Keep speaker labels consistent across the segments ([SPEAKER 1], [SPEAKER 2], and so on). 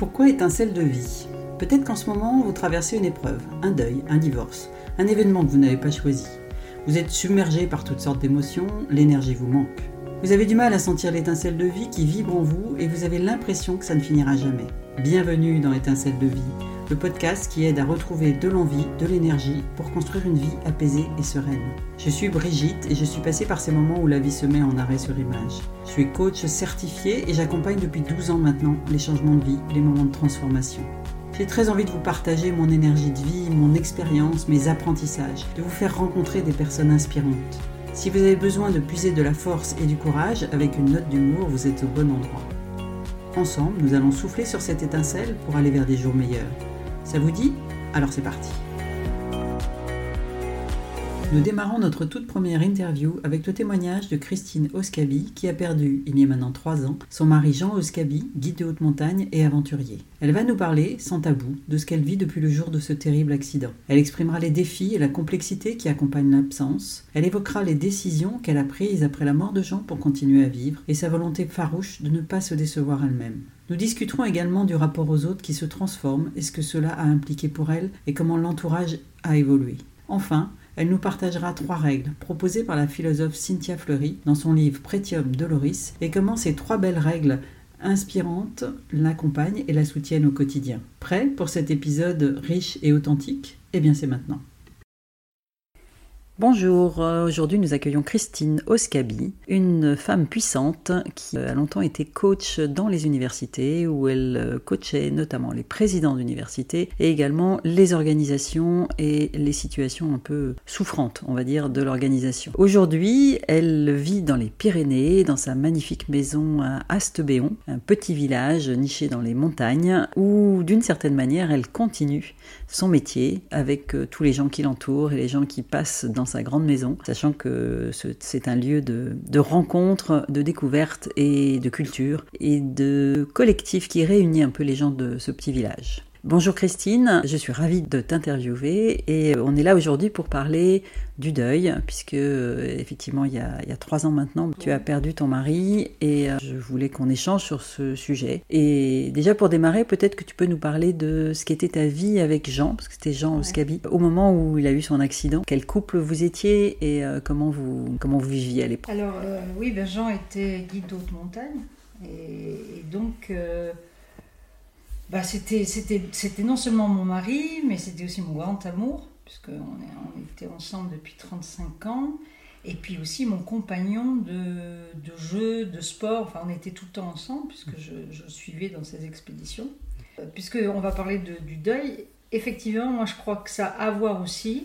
[SPEAKER 1] Pourquoi étincelle de vie Peut-être qu'en ce moment, vous traversez une épreuve, un deuil, un divorce, un événement que vous n'avez pas choisi. Vous êtes submergé par toutes sortes d'émotions, l'énergie vous manque. Vous avez du mal à sentir l'étincelle de vie qui vibre en vous et vous avez l'impression que ça ne finira jamais. Bienvenue dans Étincelle de vie, le podcast qui aide à retrouver de l'envie, de l'énergie pour construire une vie apaisée et sereine. Je suis Brigitte et je suis passée par ces moments où la vie se met en arrêt sur image. Je suis coach certifié et j'accompagne depuis 12 ans maintenant les changements de vie, les moments de transformation. J'ai très envie de vous partager mon énergie de vie, mon expérience, mes apprentissages, de vous faire rencontrer des personnes inspirantes. Si vous avez besoin de puiser de la force et du courage avec une note d'humour, vous êtes au bon endroit. Ensemble, nous allons souffler sur cette étincelle pour aller vers des jours meilleurs. Ça vous dit? Alors c'est parti nous démarrons notre toute première interview avec le témoignage de Christine Oscabi qui a perdu, il y a maintenant trois ans, son mari Jean Oscabi, guide de haute montagne et aventurier. Elle va nous parler, sans tabou, de ce qu'elle vit depuis le jour de ce terrible accident. Elle exprimera les défis et la complexité qui accompagnent l'absence. Elle évoquera les décisions qu'elle a prises après la mort de Jean pour continuer à vivre et sa volonté farouche de ne pas se décevoir elle-même. Nous discuterons également du rapport aux autres qui se transforme et ce que cela a impliqué pour elle et comment l'entourage a évolué. Enfin, elle nous partagera trois règles proposées par la philosophe Cynthia Fleury dans son livre Pretium Doloris et comment ces trois belles règles inspirantes l'accompagnent et la soutiennent au quotidien. Prêt pour cet épisode riche et authentique? Eh bien c'est maintenant. Bonjour, euh, aujourd'hui nous accueillons Christine Oscabi, une femme puissante qui a longtemps été coach dans les universités où elle euh, coachait notamment les présidents d'universités et également les organisations et les situations un peu souffrantes, on va dire, de l'organisation. Aujourd'hui, elle vit dans les Pyrénées, dans sa magnifique maison à Astebéon, un petit village niché dans les montagnes où d'une certaine manière elle continue son métier avec euh, tous les gens qui l'entourent et les gens qui passent dans sa grande maison, sachant que c'est un lieu de, de rencontre, de découverte et de culture et de collectif qui réunit un peu les gens de ce petit village. Bonjour Christine, je suis ravie de t'interviewer et on est là aujourd'hui pour parler du deuil, puisque euh, effectivement il y, a, il y, a, trois ans maintenant, tu as perdu ton mari et euh, je voulais qu'on échange sur ce sujet. Et déjà pour démarrer, peut-être que tu peux nous parler de ce qu'était ta vie avec Jean, parce que c'était Jean Oscabi, au moment où il a eu son accident. Quel couple vous étiez et euh, comment, vous, comment vous viviez à l'époque?
[SPEAKER 2] Alors oui, ben Jean était guide d'haute montagne et, et donc bah, c'était, c'était, c'était non seulement mon mari, mais c'était aussi mon grand amour, puisqu'on on était ensemble depuis 35 ans. Et puis aussi mon compagnon de, de jeu, de sport. Enfin, on était tout le temps ensemble, puisque je, suivais dans ces expéditions. Euh, Puisqu'on va parler de, du deuil, effectivement, moi je crois que ça a à voir aussi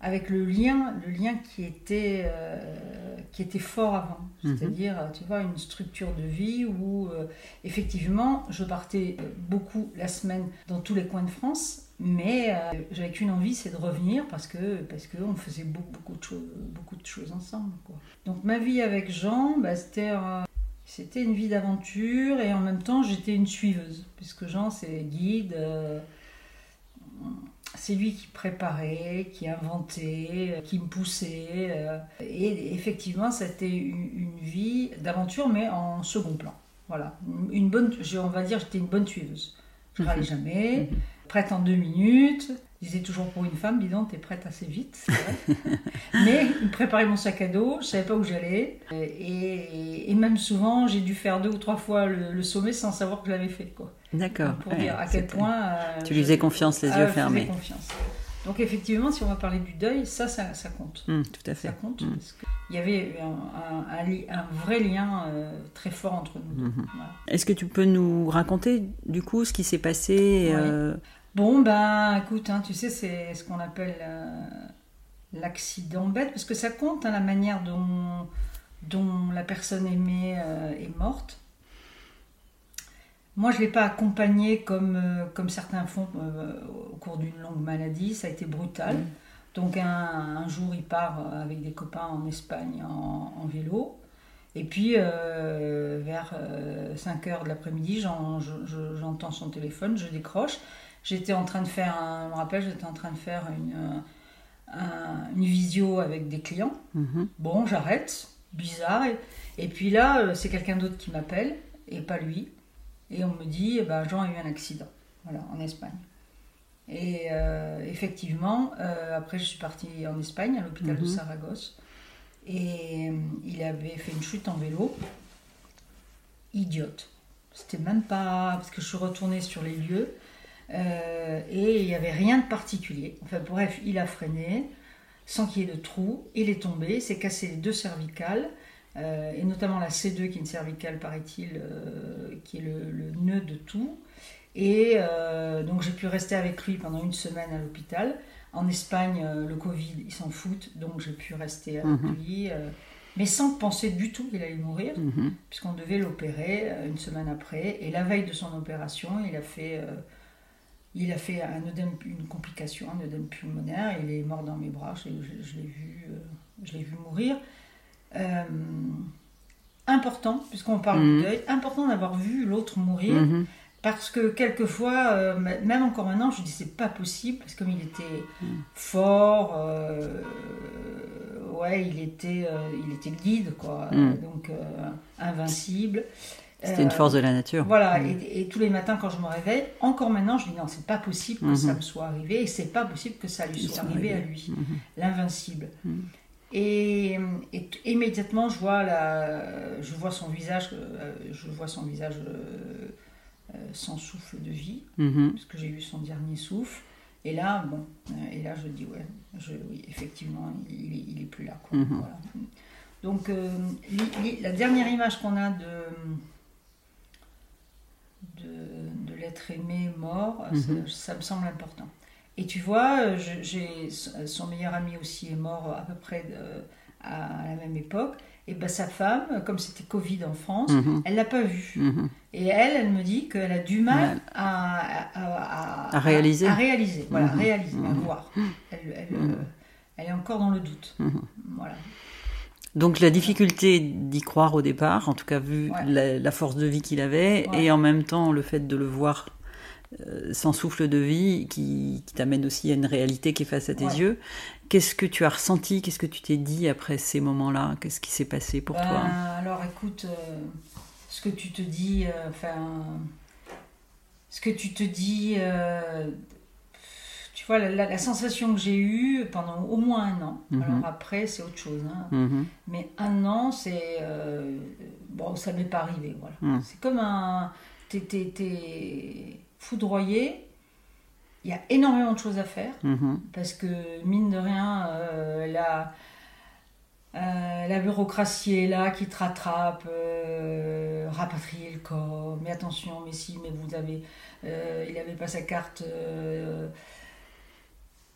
[SPEAKER 2] avec le lien, le lien qui était, euh, qui était fort avant.
[SPEAKER 1] Mhm.
[SPEAKER 2] C'est-à-dire, tu vois, une structure de vie où, euh, effectivement, je partais beaucoup la semaine dans tous les coins de France, mais euh, j'avais qu'une envie, c'est de revenir parce que parce qu'on faisait beaucoup, beaucoup, de choses, beaucoup de choses ensemble. Quoi. Donc ma vie avec Jean, bah, c'était... euh, c'était une vie d'aventure et en même temps j'étais une suiveuse, puisque Jean c'est guide, euh, c'est lui qui préparait, qui inventait, qui me poussait. euh, et effectivement, c'était une, vie d'aventure, mais en second plan. Voilà, une bonne, on va dire, j'étais une bonne suiveuse. Je râlais jamais, prête en deux minutes. Je disais toujours pour une femme, dis donc, t'es prête assez vite. vrai. Mais il préparait mon sac à dos, je savais pas où j'allais. Et, et même souvent, j'ai dû faire deux ou trois fois le, le sommet sans savoir que je l'avais fait. Quoi.
[SPEAKER 1] D'accord.
[SPEAKER 2] Pour
[SPEAKER 1] ouais,
[SPEAKER 2] dire à quel point. euh,
[SPEAKER 1] Tu lui
[SPEAKER 2] je-
[SPEAKER 1] faisais confiance, les
[SPEAKER 2] Ah,
[SPEAKER 1] yeux
[SPEAKER 2] je faisais
[SPEAKER 1] fermés.
[SPEAKER 2] confiance. Donc effectivement, si on va parler du deuil, ça, ça, ça compte.
[SPEAKER 1] Hum, tout à fait.
[SPEAKER 2] Ça compte
[SPEAKER 1] Mm.
[SPEAKER 2] parce qu'il y avait un, vrai lien euh, très fort entre nous. Voilà.
[SPEAKER 1] Est-ce que tu peux nous raconter du coup ce qui s'est passé euh,
[SPEAKER 2] Bon, ben écoute, hein, tu sais, c'est ce qu'on appelle euh, l'accident bête, parce que ça compte hein, la manière dont, dont la personne aimée euh, est morte. Moi, je ne l'ai pas accompagné comme, euh, comme certains font au cours d'une longue maladie, ça a été brutal.
[SPEAKER 1] Mhm.
[SPEAKER 2] Donc un, un jour, il part avec des copains en Espagne en, en vélo. Et puis, vers 5 heures de l'après-midi, j'en- je- je- j'entends son téléphone, je décroche. J'étais en train de faire, un, je me rappelle, j'étais en train de faire une, euh, un- une visio avec des clients.
[SPEAKER 1] mhm.
[SPEAKER 2] Bon, j'arrête, bizarre. Et, et puis là, euh, c'est quelqu'un d'autre qui m'appelle, et pas lui. Et on me dit, eh ben, Jean a eu un accident, voilà, en Espagne. Et euh, effectivement, euh, après je suis partie en Espagne, à l'hôpital de
[SPEAKER 1] Mhm.
[SPEAKER 2] Saragosse, et euh, il avait fait une chute en vélo, idiote. C'était même pas parce que je suis retournée sur les lieux euh, et il n'y avait rien de particulier. Enfin bref, il a freiné sans qu'il y ait de trou, il est tombé, s'est cassé les deux cervicales. euh, et notamment la C2 qui est une cervicale, paraît-il, euh, qui est le, le nœud de tout. Et donc j'ai pu rester avec lui pendant une semaine à l'hôpital. En Espagne, le Covid, ils s'en foutent, donc j'ai pu rester avec
[SPEAKER 1] Mhm.
[SPEAKER 2] lui, mais sans penser du tout qu'il allait mourir,
[SPEAKER 1] Mhm.
[SPEAKER 2] puisqu'on devait l'opérer une semaine après. Et la veille de son opération, il a fait, euh, il a fait un œdème- une complication, un œdème pulmonaire. Il est mort dans mes bras, je, je- je l'ai vu, euh, je l'ai vu mourir. Euh, important, puisqu'on parle
[SPEAKER 1] Mhm.
[SPEAKER 2] du deuil, important d'avoir vu l'autre mourir.
[SPEAKER 1] Mhm.
[SPEAKER 2] Parce que quelquefois, euh, même encore maintenant, je dis c'est pas possible, parce que comme il était fort, euh, ouais, il était, euh, il était guide, quoi, donc invincible.
[SPEAKER 1] C'était une
[SPEAKER 2] Euh,
[SPEAKER 1] force de la nature.
[SPEAKER 2] Voilà,
[SPEAKER 1] Mhm.
[SPEAKER 2] et, et tous les matins quand je me réveille, encore maintenant, je dis non, c'est pas possible que ça
[SPEAKER 1] Mhm.
[SPEAKER 2] me soit arrivé, et c'est pas possible que ça lui soit arrivé à lui,
[SPEAKER 1] Mhm.
[SPEAKER 2] l'invincible.
[SPEAKER 1] Mhm.
[SPEAKER 2] Et, immédiatement, je vois, la, je vois son visage, euh, je vois son visage euh, sans souffle de vie,
[SPEAKER 1] Mhm.
[SPEAKER 2] parce que j'ai vu son dernier souffle. Et là, bon, et là, je dis ouais, je, oui, effectivement, il, est- il est plus là. Quoi, voilà. Donc, euh, li- li- la dernière image qu'on a de l'être aimé mort, euh,
[SPEAKER 1] Mhm.
[SPEAKER 2] ça, ça me semble important. Et tu vois, euh, j'ai son meilleur ami aussi est mort à peu près de- à la même époque. Et ben sa femme, comme c'était Covid en France,
[SPEAKER 1] Mhm.
[SPEAKER 2] elle l'a pas vu.
[SPEAKER 1] Mhm.
[SPEAKER 2] Et elle, elle me dit qu'elle a du mal
[SPEAKER 1] Ouais.
[SPEAKER 2] à, à, à-
[SPEAKER 1] À réaliser.
[SPEAKER 2] À, réaliser, voilà, réaliser, à voir. Elle, elle, euh, elle est encore dans le doute. Voilà.
[SPEAKER 1] Donc la difficulté d'y croire au départ, en tout cas vu
[SPEAKER 2] Ouais.
[SPEAKER 1] la, la force de vie qu'il avait,
[SPEAKER 2] Ouais.
[SPEAKER 1] et en même temps le fait de le voir euh, sans souffle de vie, qui, qui t'amène aussi à une réalité qui est face à tes
[SPEAKER 2] Ouais.
[SPEAKER 1] yeux. Qu'est-ce que tu as ressenti? Qu'est-ce que tu t'es dit après ces moments-là? Qu'est-ce qui s'est passé pour
[SPEAKER 2] Ben,
[SPEAKER 1] toi
[SPEAKER 2] Alors écoute, euh, ce que tu te dis, euh, enfin, ce que tu te dis, euh, vois, la, la- la sensation que j'ai eue pendant au moins un an.
[SPEAKER 1] Mhm.
[SPEAKER 2] Alors après, c'est autre chose. hein.
[SPEAKER 1] Mhm.
[SPEAKER 2] Mais un an, c'est. euh, bon, ça m'est pas arrivé, voilà.
[SPEAKER 1] Mm.
[SPEAKER 2] C'est comme un. T'es, foudroyé. Il y a énormément de choses à faire.
[SPEAKER 1] Mhm.
[SPEAKER 2] Parce que, mine de rien, euh, la, euh, la bureaucratie est là qui te rattrape. euh, rapatrier le corps. Mais attention, mais si, mais vous avez. euh, il n'avait pas sa carte.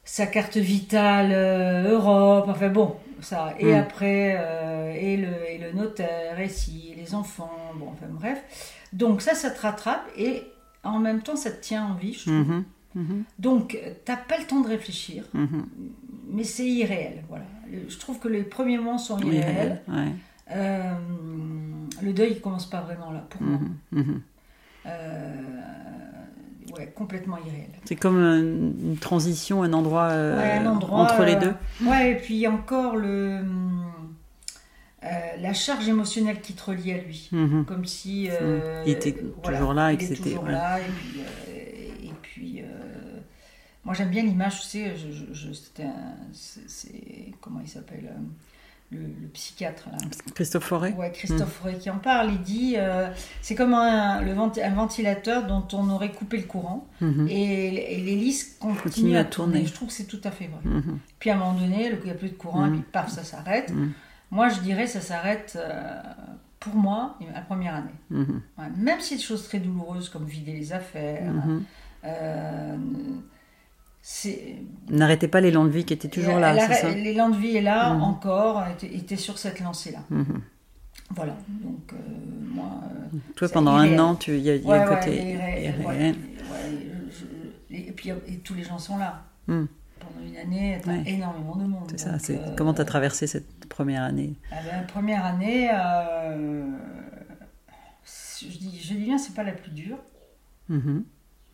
[SPEAKER 2] Sa carte vitale euh, Europe, enfin bon, ça. Et
[SPEAKER 1] Mm.
[SPEAKER 2] après, euh, et, le, et le notaire, et si, et les enfants, bon, enfin bref. Donc ça, ça te rattrape et en même temps, ça te tient en vie, je trouve.
[SPEAKER 1] Mhm. Mhm.
[SPEAKER 2] Donc, t'as pas le temps de réfléchir,
[SPEAKER 1] Mhm.
[SPEAKER 2] mais c'est irréel, voilà. Je trouve que les premiers moments sont irréels.
[SPEAKER 1] ouais.
[SPEAKER 2] Euh, le deuil, il commence pas vraiment là, pour moi.
[SPEAKER 1] Mhm. Mhm.
[SPEAKER 2] Euh, ouais, complètement irréel.
[SPEAKER 1] C'est comme une, transition, un endroit, euh,
[SPEAKER 2] Ouais, un endroit,
[SPEAKER 1] entre les
[SPEAKER 2] euh,
[SPEAKER 1] deux.
[SPEAKER 2] Ouais, et puis encore le, euh, la charge émotionnelle qui te relie à lui.
[SPEAKER 1] Mhm.
[SPEAKER 2] Comme si. euh,
[SPEAKER 1] Il était
[SPEAKER 2] voilà,
[SPEAKER 1] toujours là et que c'était- ouais.
[SPEAKER 2] Et puis. et puis moi, j'aime bien l'image, tu sais, je, je- je- c'était un- c'est-. Comment il s'appelle le, le psychiatre, là.
[SPEAKER 1] Christophe Forêt
[SPEAKER 2] Ouais, Christophe Forêt qui en parle, il dit euh, c'est comme un, le venti- un ventilateur dont on aurait coupé le courant
[SPEAKER 1] Mhm.
[SPEAKER 2] et, et l'hélice continue
[SPEAKER 1] Continue
[SPEAKER 2] à tourner.
[SPEAKER 1] tourner.
[SPEAKER 2] Je trouve que c'est tout à fait vrai.
[SPEAKER 1] Mhm.
[SPEAKER 2] Puis à un moment donné, il n'y a plus de courant, et puis paf, ça s'arrête.
[SPEAKER 1] Mhm.
[SPEAKER 2] Moi, je dirais ça s'arrête euh, pour moi la première année.
[SPEAKER 1] Mhm.
[SPEAKER 2] Ouais, même si des choses très douloureuses comme vider les affaires, euh,
[SPEAKER 1] N'arrêtez pas l'élan de vie qui était toujours là,
[SPEAKER 2] L'élan de vie est là
[SPEAKER 1] Mhm.
[SPEAKER 2] encore, était, était sur cette lancée-là.
[SPEAKER 1] Mhm.
[SPEAKER 2] Voilà, donc euh, moi. euh,
[SPEAKER 1] Toi, pendant un an, tu- il y a,
[SPEAKER 2] Ouais,
[SPEAKER 1] un
[SPEAKER 2] ouais,
[SPEAKER 1] côté
[SPEAKER 2] ouais, je- et puis et tous les gens sont là.
[SPEAKER 1] Hmm.
[SPEAKER 2] Pendant une année, énormément de monde.
[SPEAKER 1] C'est ça. C'est
[SPEAKER 2] euh,
[SPEAKER 1] comment tu as traversé cette première année
[SPEAKER 2] ah ben, première année, euh, je, dis, je dis bien, c'est pas la plus dure.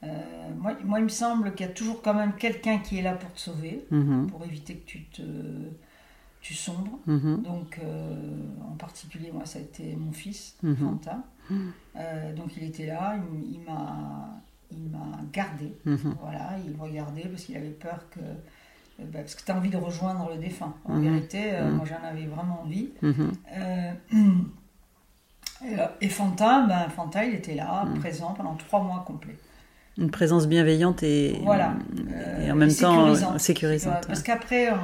[SPEAKER 2] Euh, moi, moi, il me semble qu'il y a toujours quand même quelqu'un qui est là pour te sauver,
[SPEAKER 1] Mhm.
[SPEAKER 2] pour éviter que tu te,
[SPEAKER 3] tu sombres.
[SPEAKER 1] Mhm.
[SPEAKER 3] Donc, euh, en particulier, moi, ça a été mon fils,
[SPEAKER 1] Mhm.
[SPEAKER 3] Fanta. Euh, donc, il était là, il, m'a, il m'a gardé. Voilà, il regardait parce qu'il avait peur que. bah, parce que tu as envie de rejoindre le défunt. En vérité, euh, moi, j'en avais vraiment envie. Et, Fanta, ben, Fanta, il était là, présent pendant trois mois complets.
[SPEAKER 1] Une présence bienveillante et,
[SPEAKER 3] Voilà.
[SPEAKER 1] et
[SPEAKER 3] Euh,
[SPEAKER 1] en même temps
[SPEAKER 3] sécurisante.
[SPEAKER 1] euh.
[SPEAKER 3] Ouais, Parce qu'après, on,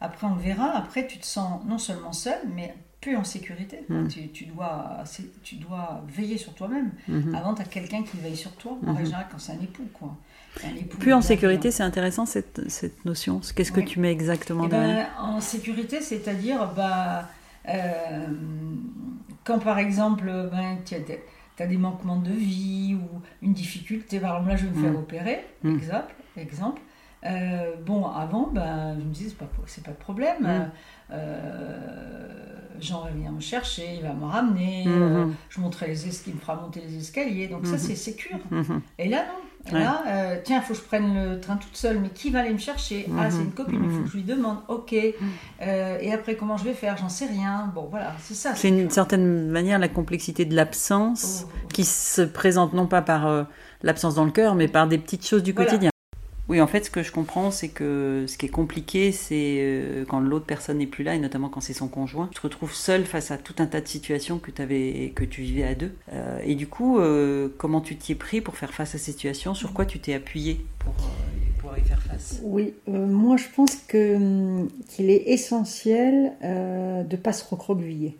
[SPEAKER 3] après, on le verra. Après, tu te sens non seulement seul, mais plus en sécurité.
[SPEAKER 1] Mm.
[SPEAKER 3] Tu, tu dois, tu dois veiller sur toi-même.
[SPEAKER 1] Mhm.
[SPEAKER 3] Avant, tu as quelqu'un qui veille sur toi. En règle générale, quand c'est un époux, quoi. Un époux
[SPEAKER 1] Plus en sécurité, c'est intéressant cette, cette notion. Qu'est-ce que tu mets exactement
[SPEAKER 3] Eh
[SPEAKER 1] derrière
[SPEAKER 3] ben, en sécurité, c'est-à-dire, bah, euh, quand par exemple, ben, tu as, des manquements de vie ou une difficulté, par exemple, là, je vais me faire
[SPEAKER 1] Mm.
[SPEAKER 3] opérer,
[SPEAKER 1] Mm.
[SPEAKER 3] exemple. exemple. Euh, bon, avant, ben, je me disais, c'est pas, c'est pas de problème.
[SPEAKER 1] Mm.
[SPEAKER 3] Euh, Jean va venir me chercher, il va me ramener,
[SPEAKER 1] Mhm.
[SPEAKER 3] euh, je montrerai les escaliers, il me fera monter les escaliers. Donc ça,
[SPEAKER 1] Mhm.
[SPEAKER 3] c'est sécure.
[SPEAKER 1] Mhm.
[SPEAKER 3] Et là, non. Et
[SPEAKER 1] Ouais.
[SPEAKER 3] là, euh, tiens, il faut que je prenne le train toute seule, mais qui va aller me chercher? Ah,
[SPEAKER 1] Mhm.
[SPEAKER 3] c'est une copine, il faut
[SPEAKER 1] Mhm.
[SPEAKER 3] que je lui demande. Ok. Euh, et après, comment je vais faire? J'en sais rien. Bon, voilà, c'est ça.
[SPEAKER 1] C'est une certaine manière la complexité de l'absence
[SPEAKER 3] Oh, oh.
[SPEAKER 1] qui se présente non pas par euh, l'absence dans le cœur, mais par des petites choses du
[SPEAKER 3] Voilà.
[SPEAKER 1] quotidien. Oui, en fait, ce que je comprends, c'est que ce qui est compliqué, c'est euh, quand l'autre personne n'est plus là, et notamment quand c'est son conjoint. Tu te retrouves seul face à tout un tas de situations que, avais, que tu vivais à deux. Euh, et du coup, euh, comment tu t'y es pris pour faire face à ces situations? Sur quoi tu t'es appuyé pour, pour y faire face?
[SPEAKER 2] Oui, euh, moi je pense hum, qu'il est essentiel de ne pas se recroqueviller.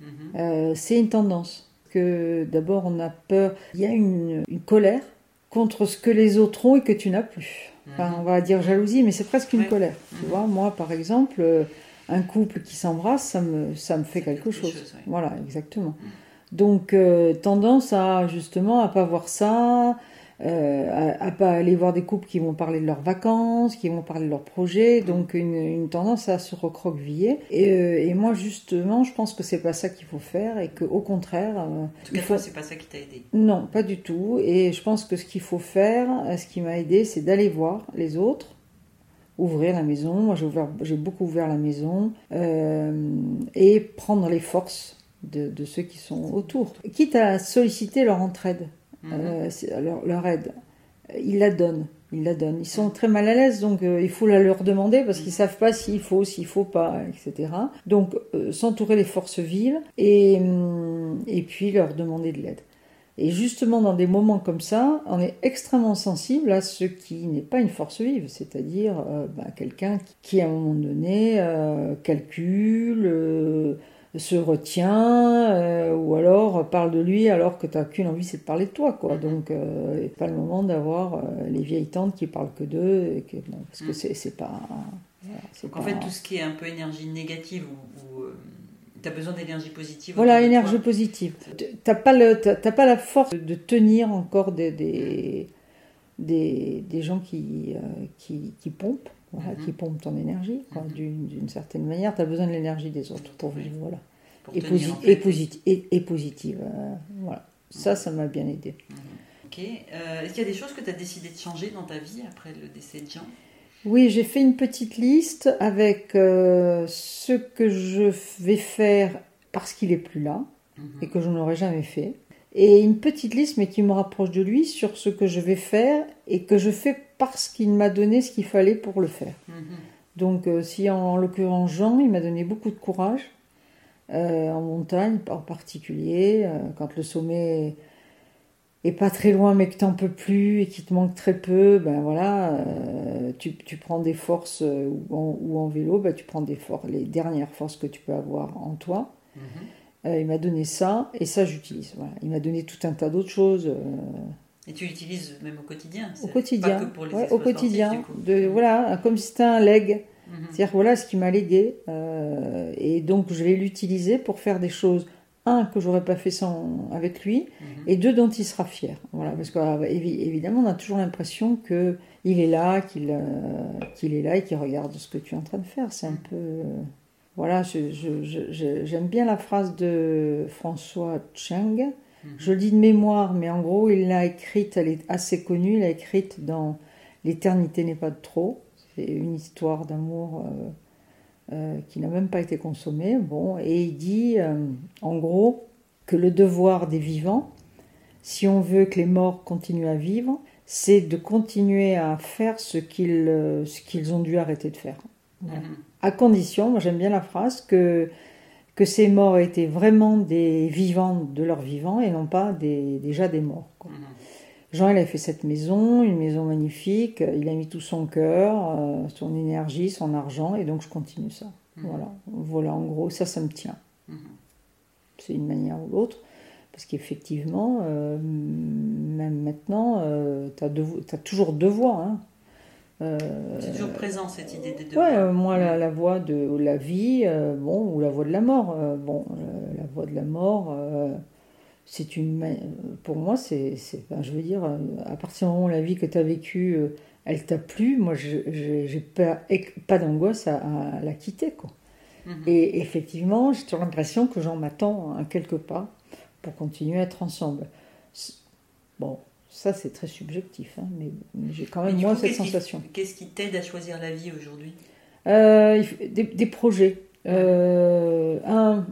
[SPEAKER 1] Mhm.
[SPEAKER 2] Euh, c'est une tendance. Que d'abord on a peur, il y a une, une colère contre ce que les autres ont et que tu n'as plus. Enfin, on va dire jalousie, mais c'est presque une
[SPEAKER 1] Ouais.
[SPEAKER 2] colère. Tu
[SPEAKER 1] Mhm.
[SPEAKER 2] vois, moi par exemple, euh, un couple qui s'embrasse, ça me, ça me fait quelque
[SPEAKER 1] quelque
[SPEAKER 2] chose.
[SPEAKER 1] chose, ouais.
[SPEAKER 2] Voilà, exactement. Donc euh, tendance à justement à pas voir ça, euh, à, à pas aller voir des couples qui vont parler de leurs vacances, qui vont parler de leurs projets, donc une, une tendance à se recroqueviller. Et, euh, et moi justement, je pense que c'est pas ça qu'il faut faire et que au contraire, euh,
[SPEAKER 1] En tout cas,
[SPEAKER 2] faut
[SPEAKER 1] c'est pas ça qui t'a aidé.
[SPEAKER 2] non, pas du tout. Et je pense que ce qu'il faut faire, euh, ce qui m'a aidé, c'est d'aller voir les autres, ouvrir la maison. Moi, j'ai beaucoup ouvert la maison et prendre les forces de, de ceux qui sont autour. Quitte à solliciter leur entraide,
[SPEAKER 1] Mhm.
[SPEAKER 2] euh, c'est- leur, leur aide. Ils la donnent. Ils la donnent. Ils sont très mal à l'aise, donc euh, il faut la leur demander parce qu'ils savent pas s'il faut, s'il faut pas, etc. Donc euh, s'entourer des forces vives et, hum, et puis leur demander de l'aide. Et justement, dans des moments comme ça, on est extrêmement sensible à ce qui n'est pas une force vive, c'est-à-dire euh, bah, quelqu'un qui, à un moment donné, euh, calcule, se retient, euh, ou alors parle de lui alors que tu n'as qu'une envie, c'est de parler de toi. Quoi.
[SPEAKER 1] Mhm.
[SPEAKER 2] Donc, euh, pas le moment d'avoir euh, les vieilles tantes qui parlent que d'eux, et que, bon, parce que
[SPEAKER 1] Mhm.
[SPEAKER 2] c'est c'est pas... voilà,
[SPEAKER 1] en fait, tout ce qui est un peu énergie négative ou, tu as besoin d'énergie positive.
[SPEAKER 2] Voilà, énergie positive. T'as pas, le, t'as- t'as pas la force de tenir encore des, des, des, des gens qui, euh, qui, qui pompent, voilà,
[SPEAKER 1] Mhm.
[SPEAKER 2] qui pompent ton énergie,
[SPEAKER 1] Mhm.
[SPEAKER 2] d'une, certaine manière. Tu as besoin de l'énergie des autres pour vivre, voilà.
[SPEAKER 1] Pour
[SPEAKER 2] Et,
[SPEAKER 1] tenir,
[SPEAKER 2] posi-
[SPEAKER 1] en fait.
[SPEAKER 2] et, posit- et, et positive, euh, voilà. Ça, ça m'a bien aidé.
[SPEAKER 1] Ok. Euh, Est-ce qu'il y a des choses que tu as décidé de changer dans ta vie après le décès de Jean?
[SPEAKER 2] Oui, j'ai fait une petite liste avec euh, ce que je vais faire parce qu'il est plus là.
[SPEAKER 1] Mhm.
[SPEAKER 2] et que je n'aurais jamais fait. Et une petite liste, mais qui me rapproche de lui, sur ce que je vais faire et que je fais parce qu'il m'a donné ce qu'il fallait pour le faire.
[SPEAKER 1] Mhm.
[SPEAKER 2] Donc, euh, si en, en l'occurrence Jean, il m'a donné beaucoup de courage, euh, en montagne en particulier, euh, quand le sommet est pas très loin mais que t'en peux plus et qu'il te manque très peu, ben voilà, tu, tu prends des forces ou, en, ou en vélo, ben tu prends des forces, les dernières forces que tu peux avoir en toi.
[SPEAKER 1] Mhm.
[SPEAKER 2] Euh, il m'a donné ça et ça j'utilise. Voilà. Il m'a donné tout un tas d'autres choses euh,
[SPEAKER 1] Et tu l'utilises même au quotidien
[SPEAKER 2] au quotidien.
[SPEAKER 1] Pas que pour les
[SPEAKER 2] Ouais, au quotidien. De, voilà, comme si c'était un leg.
[SPEAKER 1] Mhm.
[SPEAKER 2] C'est-à-dire voilà ce qui m'a légué. euh, et donc je vais l'utiliser pour faire des choses. Un, que j'aurais pas fait sans, avec lui,
[SPEAKER 1] Mhm.
[SPEAKER 2] et deux, dont il sera fier. Voilà, parce qu'évidemment, on a toujours l'impression que il est là, qu'il euh, qu'il est là et qu'il regarde ce que tu es en train de faire. C'est un peu. euh, voilà, j'aime bien la phrase de François Cheng.
[SPEAKER 1] Mhm.
[SPEAKER 2] Je le dis de mémoire, mais en gros, il l'a écrite, elle est assez connue, il l'a écrite dans L'éternité n'est pas de trop. C'est une histoire d'amour qui n'a même pas été consommé. Bon, et il dit, en gros, que le devoir des vivants, si on veut que les morts continuent à vivre, c'est de continuer à faire ce qu'ils ce qu'ils ont dû arrêter de faire. Mhm. À condition, moi j'aime bien la phrase, que que ces morts étaient vraiment des vivants de leurs vivants et non pas des, déjà des morts. Mhm. Jean, il a fait cette maison, une maison magnifique, il a mis tout son cœur, euh, son énergie, son argent, et donc je continue ça. Mhm. Voilà, voilà, en gros, ça, ça me tient. Mhm. C'est une manière ou l'autre, parce qu'effectivement, euh, même maintenant, euh, tu as, toujours deux voix. Hein.
[SPEAKER 1] Euh, c'est toujours présent cette idée des deux
[SPEAKER 2] ouais, euh, moi, la, voix de la vie, euh, bon, ou la voix de la mort. bon, la voix de la mort, c'est une. Pour moi, c'est. je veux dire, à partir du moment où la vie que tu as vécue, elle t'a plu, moi, j'ai pas, pas d'angoisse à, la quitter, quoi. Mhm. Et effectivement, j'ai toujours l'impression que j'en m'attends à quelques pas pour continuer à être ensemble. Bon, ça, c'est très subjectif, hein, mais, j'ai quand même moins cette sensation.
[SPEAKER 1] Qu'est-ce qui t'aide à choisir la vie aujourd'hui?
[SPEAKER 2] Euh, des, projets. Euh, un,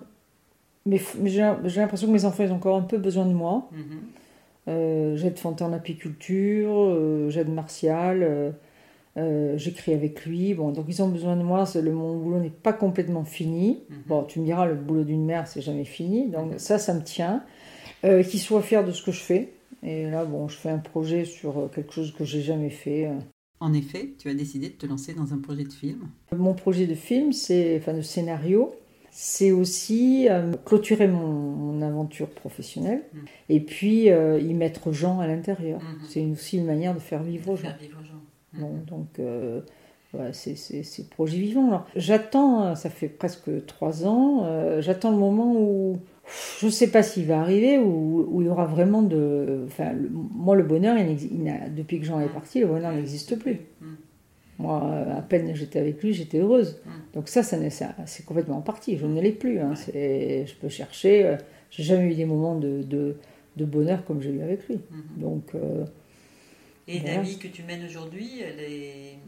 [SPEAKER 2] mais, j'ai l'impression que mes enfants ils ont encore un peu besoin de moi. Mhm. Euh, j'aide Fantin en apiculture, j'aide Martial, j'écris avec lui. Bon, donc ils ont besoin de moi. Le, mon boulot n'est pas complètement fini. Mhm. Bon, tu me diras, le boulot d'une mère, c'est jamais fini. Donc mhm. ça, ça me tient. qu'ils soient fiers de ce que je fais. Et là, bon, je fais un projet sur euh, quelque chose que j'ai jamais fait. Euh.
[SPEAKER 1] En effet, tu as décidé de te lancer dans un projet de film.
[SPEAKER 2] Mon projet de film, c'est, enfin, de scénario, c'est aussi euh, clôturer mon, aventure professionnelle mm. et puis y mettre Jean à l'intérieur. Mm-hmm. C'est aussi une manière de faire vivre Jean.
[SPEAKER 1] Faire vivre Jean.
[SPEAKER 2] Bon, donc, voilà, c'est, c'est, projet vivant. j'attends, ça fait presque trois ans, j'attends le moment où je ne sais pas s'il va arriver ou, il y aura vraiment de. Enfin, moi, le bonheur, il depuis que Jean est parti, le bonheur n'existe plus. Mm. Moi, à peine j'étais avec lui, j'étais heureuse. Mm. Donc ça, ça, c'est complètement parti. Je ne l'ai plus. Hein. Je peux chercher. Euh, j'ai jamais eu des moments de, de, bonheur comme j'ai eu avec lui. Mm-hmm. Donc. Euh,
[SPEAKER 1] Et la vie que tu mènes aujourd'hui, elle est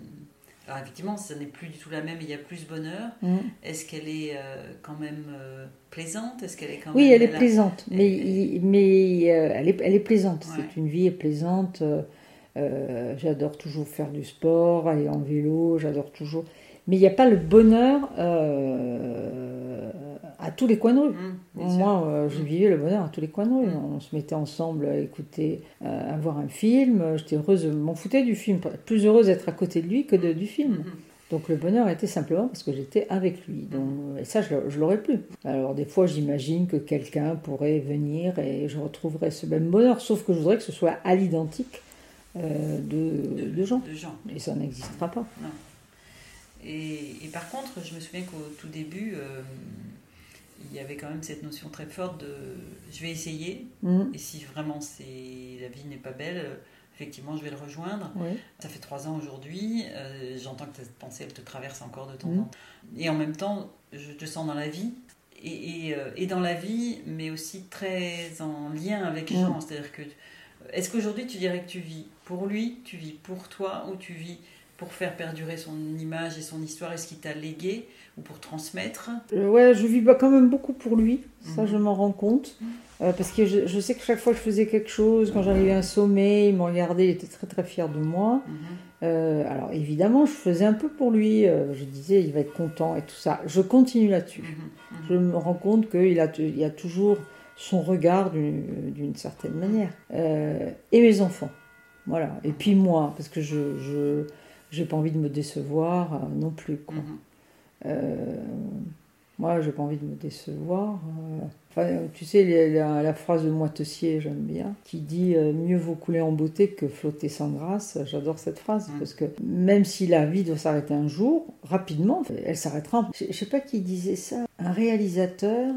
[SPEAKER 1] alors effectivement, ce n'est plus du tout la même, il y a plus bonheur. Mm. Est-ce qu'elle est euh, quand même euh, plaisante? Est-ce qu'elle est quand
[SPEAKER 2] Oui, elle est plaisante, mais, mais euh, elle, est, elle est plaisante. C'est une vie plaisante. j'adore toujours faire du sport, aller en vélo, j'adore toujours. Mais il n'y a pas le bonheur à tous les coins de rue. Mmh, Moi, euh, je mmh. vivais le bonheur à tous les coins de rue. Mmh. On se mettait ensemble à écouter, euh, à voir un film. J'étais heureuse, m'en foutais du film. Plus heureuse d'être à côté de lui que du film. Donc le bonheur était simplement parce que j'étais avec lui. Donc, et ça, je, je l'aurais plus. Alors des fois, j'imagine que quelqu'un pourrait venir et je retrouverais ce même bonheur, sauf que je voudrais que ce soit à l'identique euh, de, de, gens. Et ça n'existera pas.
[SPEAKER 1] Et, et, par contre, je me souviens qu'au tout début, il y avait quand même cette notion très forte de je vais essayer, mm. et si vraiment c'est la vie n'est pas belle, effectivement je vais le rejoindre. Ça fait trois ans aujourd'hui, euh, j'entends que cette pensée elle te traverse encore de temps en mm. temps. Et en même temps, je te sens dans la vie, et, euh, et, dans la vie, mais aussi très en lien avec les mm. gens. C'est-à-dire que, est-ce qu'aujourd'hui tu dirais que tu vis pour lui, tu vis pour toi, ou tu vis pour faire perdurer son image et son histoire Est-ce qu'il t'a légué ou pour transmettre
[SPEAKER 2] euh, Ouais, je vis quand même beaucoup pour lui, ça mhm. je m'en rends compte. Mhm. Euh, parce que je, sais que chaque fois que je faisais quelque chose, quand j'arrivais à un sommet, il me regardait, il était très très fier de moi. Mhm. Euh, alors évidemment, je faisais un peu pour lui, je disais il va être content et tout ça. Je continue là-dessus. Je me rends compte qu'il a, il a toujours son regard d'une certaine manière. et mes enfants. Voilà. Et puis moi, parce que je j'ai pas envie de me décevoir euh, non plus. Quoi. Mhm. Euh, moi, j'ai pas envie de me décevoir. Euh. Enfin, tu sais, la, la, phrase de Moitessier, j'aime bien, qui dit Mieux vaut couler en beauté que flotter sans grâce. J'adore cette phrase, mhm. parce que même si la vie doit s'arrêter un jour, rapidement, elle s'arrêtera. Je, je sais pas qui disait ça. Un réalisateur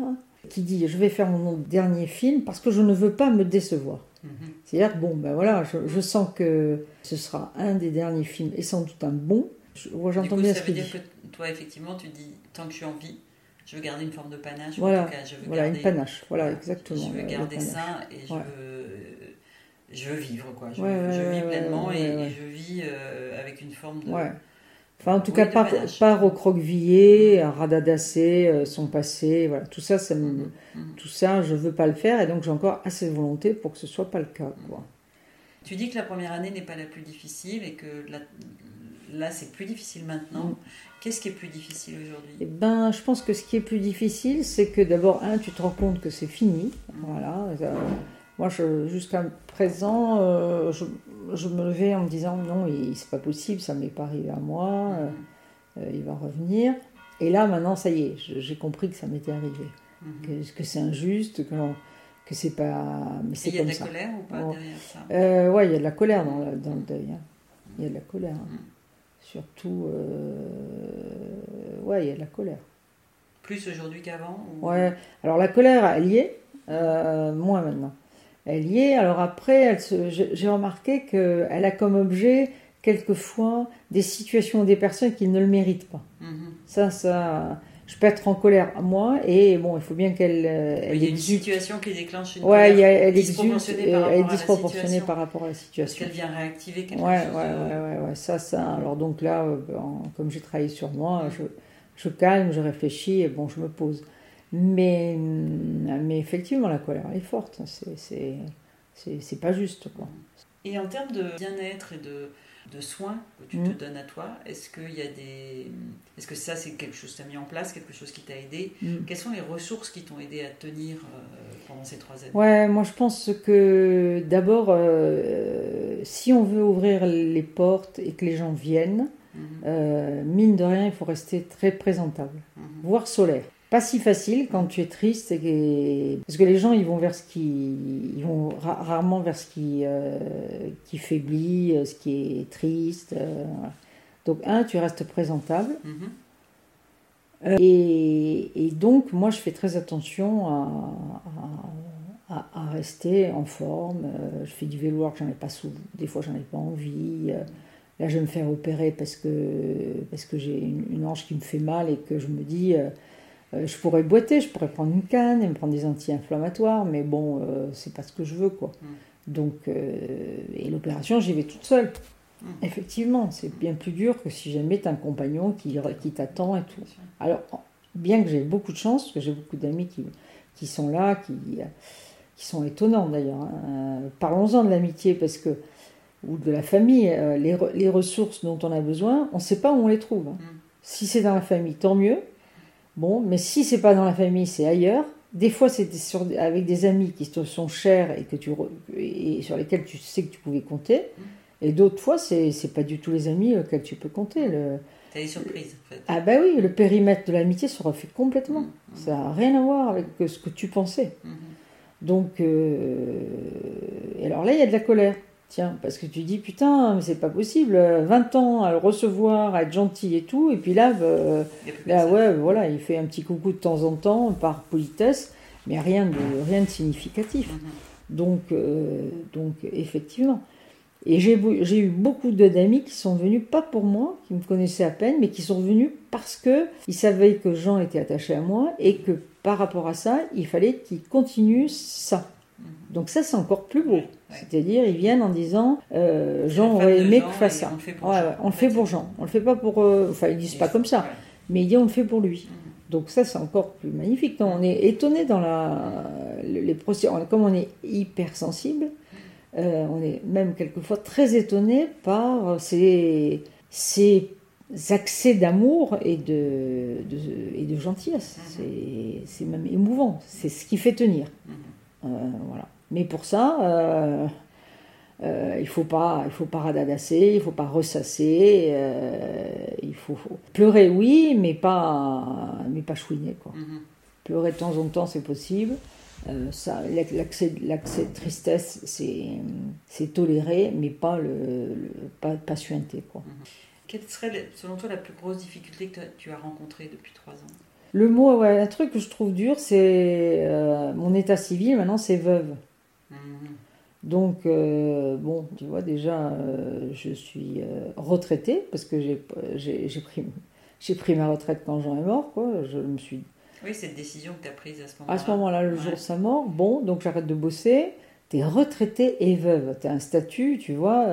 [SPEAKER 2] qui dit Je vais faire mon dernier film parce que je ne veux pas me décevoir. Mhm. C'est-à-dire, bon, ben voilà, je, sens que ce sera un des derniers films et sans doute un bon.
[SPEAKER 1] J'entends bien ça veut dire que toi, effectivement, tu dis tant que je suis en vie, je veux garder une forme de panache.
[SPEAKER 2] Voilà, je veux voilà une panache, voilà, exactement.
[SPEAKER 1] Je veux garder ça et je, veux, je veux vivre, quoi. Je, veux, vis pleinement et, je vis euh, avec une forme de
[SPEAKER 2] Enfin, en tout cas, pas, pas recroquevillé, radadasser son passé, voilà. Tout ça, ça me, tout ça, je veux pas le faire, et donc j'ai encore assez de volonté pour que ce soit pas le cas, quoi.
[SPEAKER 1] Tu dis que la première année n'est pas la plus difficile et que là, c'est plus difficile maintenant. Mm. Qu'est-ce qui est plus difficile aujourd'hui?
[SPEAKER 2] Eh ben, Je pense que ce qui est plus difficile, c'est que d'abord, un, tu te rends compte que c'est fini. Mm. Voilà. Moi, jusqu'à présent, euh, je, me levais en me disant non, c'est pas possible, ça m'est pas arrivé à moi, euh, euh, il va revenir. Et là, maintenant, ça y est, j'ai compris que ça m'était arrivé, mm-hmm. que, c'est injuste, que que c'est pas.
[SPEAKER 1] Mais c'est Il y a de la colère ou pas derrière ça?
[SPEAKER 2] Euh, Ouais, il y a de la colère dans, le, dans le deuil. Hein. Il y a de la colère. Hein. Mm. Surtout. Ouais, il y a de la colère.
[SPEAKER 1] Plus aujourd'hui qu'avant
[SPEAKER 2] Ouais, alors la colère, elle y est, moins maintenant. Elle y est, alors après, j'ai remarqué qu'elle a comme objet, quelquefois, des situations des personnes qui ne le méritent pas. Mm-hmm. Ça, ça je peux être en colère moi et bon il faut bien qu'elle
[SPEAKER 1] euh, il y a une situation qui déclenche une
[SPEAKER 2] ouais,
[SPEAKER 1] colère
[SPEAKER 2] elle, disproportionnée, par, elle disproportionnée par rapport à la situation.
[SPEAKER 1] Qu'elle vient réactiver quelque
[SPEAKER 2] ouais,
[SPEAKER 1] chose
[SPEAKER 2] ouais, ouais, ouais, ouais, ça ça alors donc là euh, comme j'ai travaillé sur moi je, je, calme je réfléchis et bon je me pose mais mais effectivement la colère est forte c'est pas juste quoi
[SPEAKER 1] et en termes de bien-être et de de soins que tu te mm. donnes à toi Est-ce y a des... Est-ce que ça, c'est quelque chose que tu as mis en place, quelque chose qui t'a aidé mm. Quelles sont les ressources qui t'ont aidé à tenir euh, pendant ces trois années?
[SPEAKER 2] Ouais, moi je pense que d'abord, euh, si on veut ouvrir les portes et que les gens viennent, mm-hmm. euh, mine de rien, il faut rester très présentable, mm-hmm. voire solaire pas si facile quand tu es triste et parce que les gens ils vont vers ce qui ils vont rarement vers ce qui euh, qui faiblit euh, ce qui est triste euh, donc un tu restes présentable. Mm-hmm. et, et, donc moi je fais très attention à, à, rester en forme. Je fais du vélo alors que j'en ai pas souvent des fois j'en ai pas envie. Là je vais me faire opérer parce que parce que j'ai une, une, hanche qui me fait mal et que je me dis je pourrais boiter, je pourrais prendre une canne et me prendre des anti-inflammatoires, mais bon, euh, c'est pas ce que je veux, quoi. Mm. Donc, euh, et l'opération, j'y vais toute seule. Mm. Effectivement, c'est bien plus dur que si jamais tu un compagnon qui, qui t'attend et tout. Alors, bien que j'ai beaucoup de chance, parce que j'ai beaucoup d'amis qui, qui sont là, qui, qui sont étonnants d'ailleurs. Hein. Parlons-en de l'amitié, parce que ou de la famille, les, les, ressources dont on a besoin, on ne sait pas où on les trouve. Hein. Mm. Si c'est dans la famille, tant mieux. Bon, mais si c'est pas dans la famille, c'est ailleurs. Des fois, c'est avec des amis qui te sont chers et, que tu, et sur lesquels tu sais que tu pouvais compter. Et d'autres fois, c'est pas du tout les amis auxquels tu peux compter. Le,
[SPEAKER 1] T'as des surprises, en fait.
[SPEAKER 2] Ah bah oui, le périmètre de l'amitié se refait complètement. Mmh, mmh. Ça n'a rien à voir avec ce que tu pensais. Mmh. Donc, euh, et alors là, il y a de la colère. Tiens, parce que tu dis, putain, mais c'est pas possible, 20 ans à le recevoir, à être gentil et tout, et puis là, bah, là ouais, voilà, il fait un petit coucou de temps en temps, par politesse, mais rien de, rien de significatif. Mhm. Donc, euh, donc, effectivement. Et j'ai eu beaucoup d'amis qui sont venus, pas pour moi, qui me connaissaient à peine, mais qui sont venus parce que ils savaient que Jean était attaché à moi et que par rapport à ça, il fallait qu'il continue ça. Donc ça, c'est encore plus beau. C'est-à-dire, ils viennent en disant euh, Jean aurait aimé que fasse ça. On le fait pour, Jean, on le fait pour Jean. On le fait pas pour. Euh, enfin, ils disent pas comme ça, mais ils disent on le fait pour lui. Donc ça, c'est encore plus magnifique. on est étonné dans la, les procès. Comme on est hypersensible, euh, on est même quelquefois très étonné par ces, ces accès d'amour et de, et de gentillesse. Mhm. C'est même émouvant. C'est ce qui fait tenir. Mhm. Euh, voilà. Mais pour ça, euh, euh, il faut pas, il faut pas radadasser, il faut pas ressasser, euh, il faut, pleurer, oui, mais pas, mais pas chouiner quoi. Mm-hmm. Pleurer de temps en temps, c'est possible. ça, l'accès, l'accès de tristesse, c'est, c'est toléré, mais pas le, pas, pas suinter quoi. Mm-hmm.
[SPEAKER 1] Quelle serait, selon toi, la plus grosse difficulté que tu as rencontrée depuis trois ans?
[SPEAKER 2] Le mot, ouais, un truc que je trouve dur, c'est mon état civil. Maintenant, c'est veuve. Donc, euh, bon, tu vois, déjà, euh, je suis euh, retraitée parce que j'ai pris, pris ma retraite quand Jean est mort, quoi. Je me suis...
[SPEAKER 1] Oui, cette décision que tu as prise à ce moment-là.
[SPEAKER 2] À ce moment-là, le jour de sa mort, bon, donc j'arrête de bosser. Tu es retraitée et veuve. Tu as un statut, tu vois.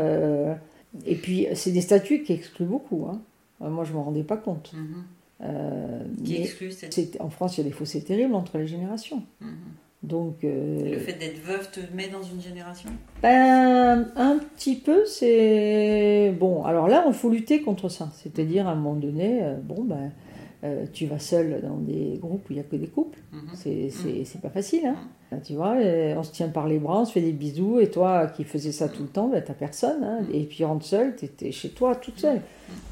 [SPEAKER 2] et puis, c'est des statuts qui excluent beaucoup. Hein. Moi, je ne m'en rendais pas compte.
[SPEAKER 1] Mhm.
[SPEAKER 2] Euh,
[SPEAKER 1] Qui exclut cette...
[SPEAKER 2] en France, il y a des fossés terribles entre les générations.
[SPEAKER 1] Mhm.
[SPEAKER 2] Donc, euh,
[SPEAKER 1] Le fait d'être veuve te met dans une génération?
[SPEAKER 2] Ben, un petit peu, c'est bon. Alors là, il faut lutter contre ça. C'est-à-dire, à un moment donné, euh, bon, ben, euh, tu vas seul dans des groupes où il n'y a que des couples.
[SPEAKER 1] Mhm.
[SPEAKER 2] C'est c'est- pas facile, hein. Tu vois, euh, on se tient par les bras, on se fait des bisous, et toi qui faisais ça tout le temps, ben, t'as personne, hein. et puis rentre seule, t'étais chez toi toute seule.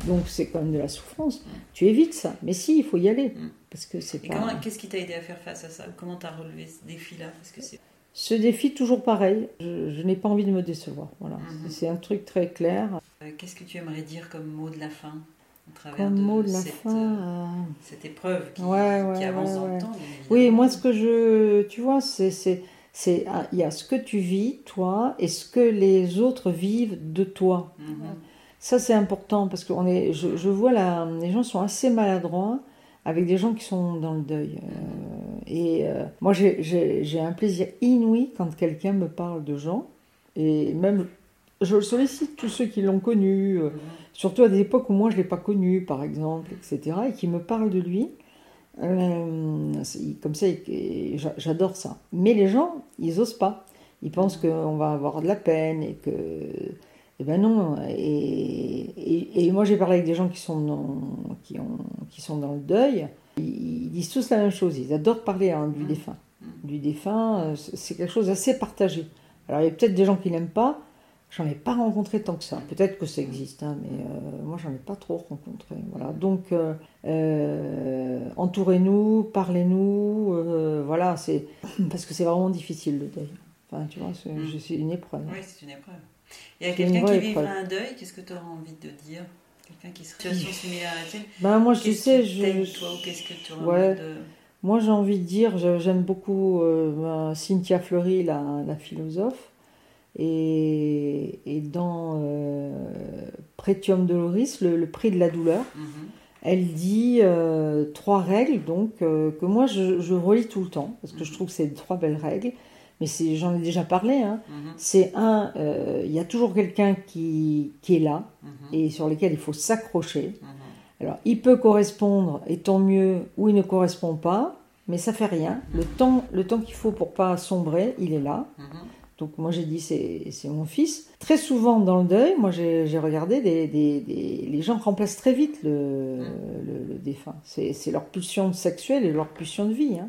[SPEAKER 2] Donc c'est quand même de la souffrance. Tu évites ça, mais si, il faut y aller,
[SPEAKER 1] Mm.
[SPEAKER 2] parce que c'est
[SPEAKER 1] Et
[SPEAKER 2] pas...
[SPEAKER 1] comment, qu'est-ce qui t'a aidé à faire face à ça? Comment t'as relevé ce défi-là? Parce que c'est...
[SPEAKER 2] Ce défi, toujours pareil, je, je n'ai pas envie de me décevoir, voilà.
[SPEAKER 1] Mhm.
[SPEAKER 2] C'est un truc très clair.
[SPEAKER 1] Euh, Qu'est-ce que tu aimerais dire comme mot de la fin? Travers
[SPEAKER 2] Comme
[SPEAKER 1] de
[SPEAKER 2] mot de la
[SPEAKER 1] cette,
[SPEAKER 2] fin...
[SPEAKER 1] euh,
[SPEAKER 2] euh,
[SPEAKER 1] cette épreuve qui,
[SPEAKER 2] Ouais, ouais,
[SPEAKER 1] qui avance
[SPEAKER 2] ouais,
[SPEAKER 1] dans le temps.
[SPEAKER 2] Oui, moi, ce que je. Tu vois, c'est. c'est c'est- ah, Il y a ce que tu vis, toi, et ce que les autres vivent de toi.
[SPEAKER 1] Mhm.
[SPEAKER 2] Ça, c'est important parce que on est, je, je vois là, les gens sont assez maladroits avec des gens qui sont dans le deuil. Euh, et euh, moi, j'ai- un plaisir inouï quand quelqu'un me parle de gens. Et même, je sollicite tous ceux qui l'ont connu, euh, surtout à des époques où moi je ne l'ai pas connu, par exemple, etc., et qui me parlent de lui. Euh, comme ça, j'adore ça. Mais les gens, ils osent pas. Ils pensent qu'on va avoir de la peine et que. Eh ben non. Et, et, et moi, j'ai parlé avec des gens qui sont dans, qui ont, qui sont dans le deuil. Ils, ils disent tous la même chose. Ils adorent parler hein, du défunt. Du défunt, euh, c'est c'est quelque chose d'assez partagé. Alors, il y a peut-être des gens qui n'aiment pas. J'en ai pas rencontré tant que ça. Peut-être que ça existe, hein, mais euh, moi, j'en ai pas trop rencontré. Voilà. Donc, euh, euh, entourez-nous, parlez-nous. euh, voilà, c'est parce que c'est vraiment difficile le deuil. Enfin, tu vois, c'est
[SPEAKER 1] Mm.
[SPEAKER 2] c'est une épreuve.
[SPEAKER 1] Oui, c'est une épreuve. À
[SPEAKER 2] C'est une
[SPEAKER 1] quelqu'un qui vivrait un deuil, qu'est-ce que tu auras envie de dire? Quelqu'un qui serait situation similaire à la tienne?
[SPEAKER 2] Ben, moi, je sais,
[SPEAKER 1] qui t'aide,
[SPEAKER 2] je,
[SPEAKER 1] toi, ou qu'est-ce que tu auras
[SPEAKER 2] Ouais.
[SPEAKER 1] envie de...
[SPEAKER 2] Moi, j'ai envie de dire, j'aime beaucoup Cynthia Fleury, la, la philosophe, et, et dans euh, Pretium Doloris, le, le prix de la douleur,
[SPEAKER 1] Mhm.
[SPEAKER 2] elle dit euh, trois règles, donc euh, que moi je, je relis tout le temps, parce que je trouve que c'est trois belles règles, mais j'en ai déjà parlé. Hein.
[SPEAKER 1] Mhm.
[SPEAKER 2] C'est un, euh, il y a toujours quelqu'un qui, qui est là
[SPEAKER 1] Mhm.
[SPEAKER 2] et sur lequel il faut s'accrocher.
[SPEAKER 1] Mhm.
[SPEAKER 2] Alors, il peut correspondre, et tant mieux, ou il ne correspond pas, mais ça fait rien. Le temps, le temps qu'il faut pour pas sombrer, il est là. Donc, moi, j'ai dit, c'est mon fils. Très souvent, dans le deuil, moi, j'ai regardé, des, des- des- les gens remplacent très vite le, le, le défunt. C'est leur pulsion sexuelle et leur pulsion de vie. hein.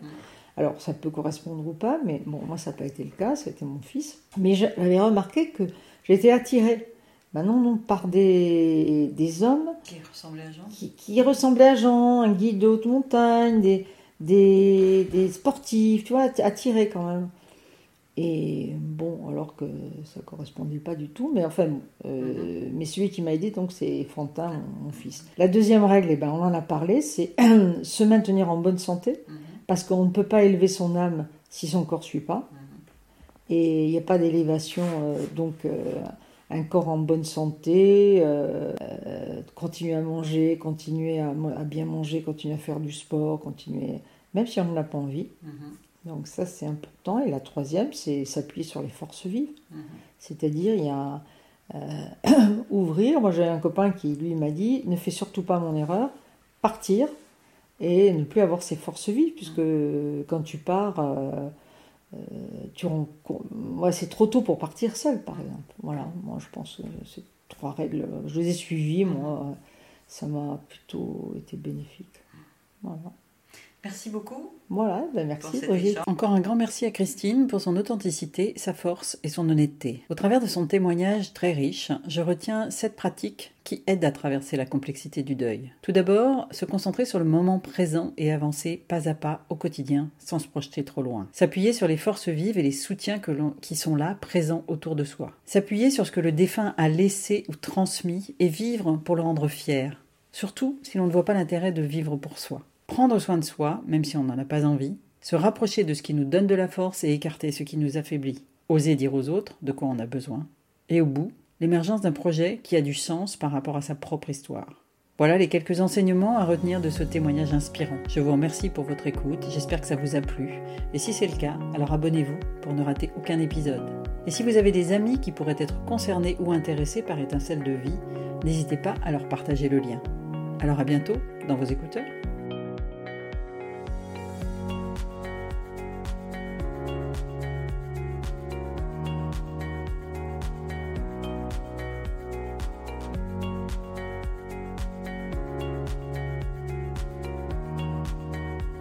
[SPEAKER 2] Alors, ça peut correspondre ou pas, mais bon, moi, ça n'a pas été le cas, c'était mon fils. Mais j'avais remarqué que j'étais attirée, maintenant, non, par des, des hommes
[SPEAKER 1] Qui ressemblait à Jean
[SPEAKER 2] qui, qui ressemblaient à Jean, un guide de haute montagne, des, des, des sportifs, tu vois, att- attirés quand même. Et bon, alors que ça correspondait pas du tout, mais enfin, euh, mais celui qui m'a aidé, donc c'est Fantin, mon, fils. La deuxième règle, eh ben, on en a parlé, c'est se maintenir en bonne santé,
[SPEAKER 1] Mhm.
[SPEAKER 2] parce qu'on ne peut pas élever son âme si son corps suit pas. Et il n'y a pas d'élévation, euh, donc euh, un corps en bonne santé, continuer à manger, continuer à, à bien manger, continuer à faire du sport, continuer, même si on n'en a pas envie.
[SPEAKER 1] Mhm.
[SPEAKER 2] Donc ça c'est important. Et la troisième, c'est s'appuyer sur les forces vives.
[SPEAKER 1] Mhm.
[SPEAKER 2] C'est-à-dire, il y a euh, ouvrir. Moi j'ai un copain qui lui m'a dit, ne fais surtout pas mon erreur, partir et ne plus avoir ses forces vives, puisque quand tu pars, euh, euh, tu rencontres- ouais, c'est trop tôt pour partir seul, par exemple. Voilà, moi je pense que ces trois règles, je les ai suivies, moi, ça m'a plutôt été bénéfique. Voilà,
[SPEAKER 1] Merci beaucoup
[SPEAKER 2] voilà ben merci Brigitte.
[SPEAKER 3] Encore un grand merci à Christine pour son authenticité, sa force et son honnêteté. Au travers de son témoignage très riche, je retiens sept pratiques qui aident à traverser la complexité du deuil. Tout d'abord, se concentrer sur le moment présent et avancer pas à pas au quotidien sans se projeter trop loin. S'appuyer sur les forces vives et les soutiens que qui sont là, présents autour de soi. S'appuyer sur ce que le défunt a laissé ou transmis et vivre pour le rendre fier. Surtout si l'on ne voit pas l'intérêt de vivre pour soi. Prendre soin de soi, même si on n'en a pas envie, se rapprocher de ce qui nous donne de la force et écarter ce qui nous affaiblit. Oser dire aux autres de quoi on a besoin. Et au bout, l'émergence d'un projet qui a du sens par rapport à sa propre histoire. Voilà les quelques enseignements à retenir de ce témoignage inspirant. Je vous remercie pour votre écoute, j'espère que ça vous a plu. Et si c'est le cas, alors abonnez-vous pour ne rater aucun épisode. Et si vous avez des amis qui pourraient être concernés ou intéressés par étincelle de vie, n'hésitez pas à leur partager le lien.
[SPEAKER 1] Alors à bientôt dans vos écouteurs.